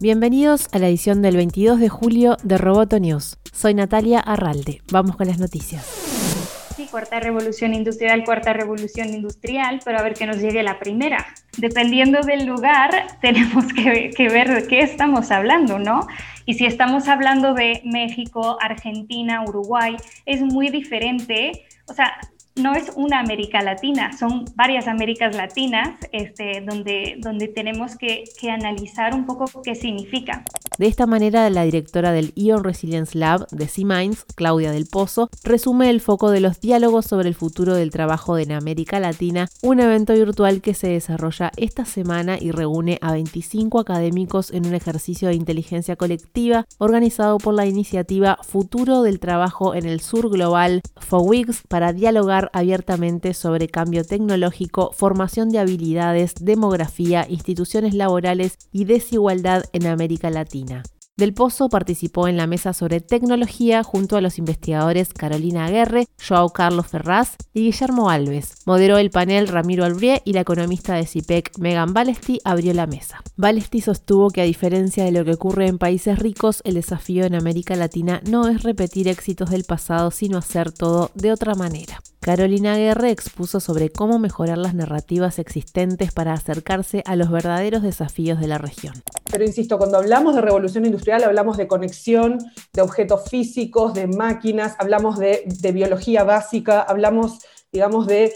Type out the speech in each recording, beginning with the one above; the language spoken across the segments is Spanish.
Bienvenidos a la edición del 22 de julio de Roboto News. Soy Natalia Arralde. Vamos con las noticias. Sí, cuarta revolución industrial, cuarta revolución industrial, pero a ver que nos llegue la primera. Dependiendo del lugar, tenemos que, que ver de qué estamos hablando, ¿no? Y si estamos hablando de México, Argentina, Uruguay, es muy diferente. O sea, no es una América Latina, son varias Américas Latinas este, donde, donde tenemos que, que, analizar un poco qué significa. De esta manera, la directora del Ion Resilience Lab de C-Minds, Claudia del Pozo, resume el foco de los diálogos sobre el futuro del trabajo en América Latina, un evento virtual que se desarrolla esta semana y reúne a 25 académicos en un ejercicio de inteligencia colectiva organizado por la iniciativa Futuro del Trabajo en el Sur Global, FOWIGS, para dialogar abiertamente sobre cambio tecnológico, formación de habilidades, demografía, instituciones laborales y desigualdad en América Latina. Del Pozo participó en la mesa sobre tecnología junto a los investigadores Carolina Aguerre, Joao Carlos Ferraz y Guillermo Alves. Moderó el panel Ramiro Albrie y la economista de CIPEC Megan Balesti abrió la mesa. Balesti sostuvo que a diferencia de lo que ocurre en países ricos, el desafío en América Latina no es repetir éxitos del pasado, sino hacer todo de otra manera. Carolina Guerre expuso sobre cómo mejorar las narrativas existentes para acercarse a los verdaderos desafíos de la región. Pero insisto, cuando hablamos de revolución industrial hablamos de conexión de objetos físicos, de máquinas, hablamos de, biología básica, hablamos digamos, de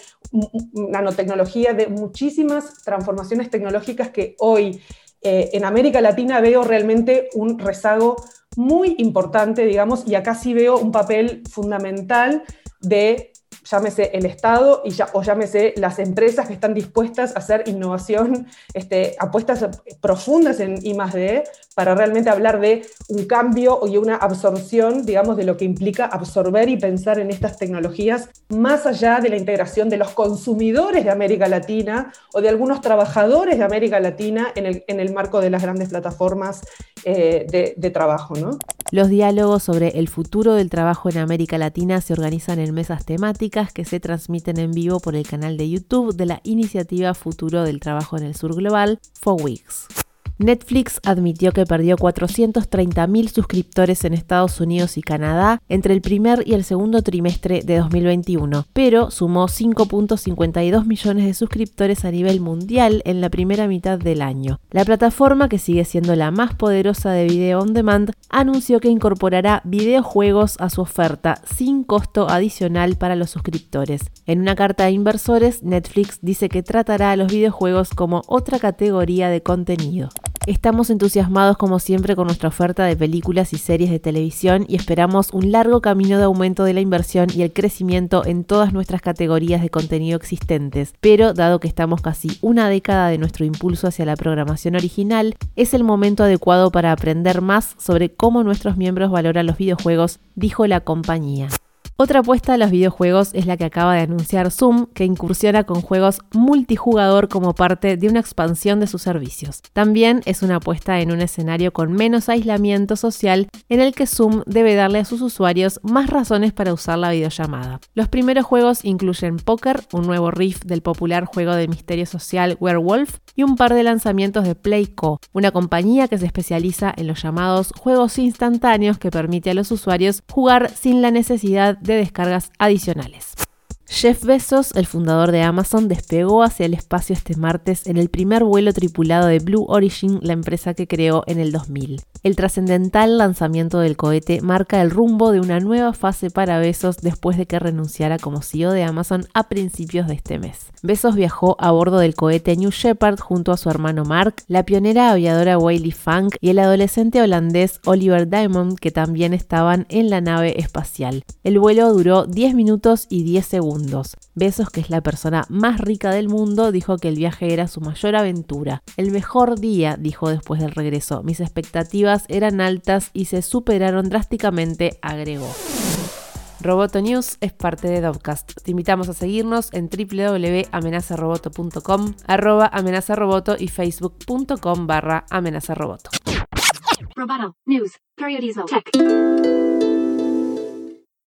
nanotecnología, de muchísimas transformaciones tecnológicas que hoy eh, en América Latina veo realmente un rezago muy importante, digamos, y acá sí veo un papel fundamental de llámese el Estado y ya, o llámese las empresas que están dispuestas a hacer innovación, este, apuestas profundas en I +D para realmente hablar de un cambio y una absorción, digamos, de lo que implica absorber y pensar en estas tecnologías más allá de la integración de los consumidores de América Latina o de algunos trabajadores de América Latina en el, marco de las grandes plataformas eh, de, de trabajo. ¿no? Los diálogos sobre el futuro del trabajo en América Latina se organizan en mesas temáticas que se transmiten en vivo por el canal de YouTube de la iniciativa Futuro del Trabajo en el Sur Global, For Weeks. Netflix admitió que perdió 430.000 suscriptores en Estados Unidos y Canadá entre el primer y el segundo trimestre de 2021, pero sumó 5.52 millones de suscriptores a nivel mundial en la primera mitad del año. La plataforma, que sigue siendo la más poderosa de video on demand, anunció que incorporará videojuegos a su oferta sin costo adicional para los suscriptores. En una carta a inversores, Netflix dice que tratará a los videojuegos como otra categoría de contenido. Estamos entusiasmados como siempre con nuestra oferta de películas y series de televisión y esperamos un largo camino de aumento de la inversión y el crecimiento en todas nuestras categorías de contenido existentes. Pero dado que estamos casi una década de nuestro impulso hacia la programación original, es el momento adecuado para aprender más sobre cómo nuestros miembros valoran los videojuegos, dijo la compañía. Otra apuesta a los videojuegos es la que acaba de anunciar Zoom, que incursiona con juegos multijugador como parte de una expansión de sus servicios. También es una apuesta en un escenario con menos aislamiento social en el que Zoom debe darle a sus usuarios más razones para usar la videollamada. Los primeros juegos incluyen Poker, un nuevo riff del popular juego de misterio social Werewolf, y un par de lanzamientos de Playco, una compañía que se especializa en los llamados juegos instantáneos que permite a los usuarios jugar sin la necesidad de de descargas adicionales. Jeff Bezos, el fundador de Amazon, despegó hacia el espacio este martes en el primer vuelo tripulado de Blue Origin, la empresa que creó en el 2000. El trascendental lanzamiento del cohete marca el rumbo de una nueva fase para Bezos después de que renunciara como CEO de Amazon a principios de este mes. Bezos viajó a bordo del cohete New Shepard junto a su hermano Mark, la pionera aviadora Wayley Funk y el adolescente holandés Oliver Diamond que también estaban en la nave espacial. El vuelo duró 10 minutos y 10 segundos. Bezos, que es la persona más rica del mundo, dijo que el viaje era su mayor aventura. El mejor día, dijo después del regreso. Mis expectativas eran altas y se superaron drásticamente, agregó. Roboto News es parte de Dovcast. Te invitamos a seguirnos en www.amenazaroboto.com, arroba amenazaroboto y facebook.com barra amenazaroboto. Roboto.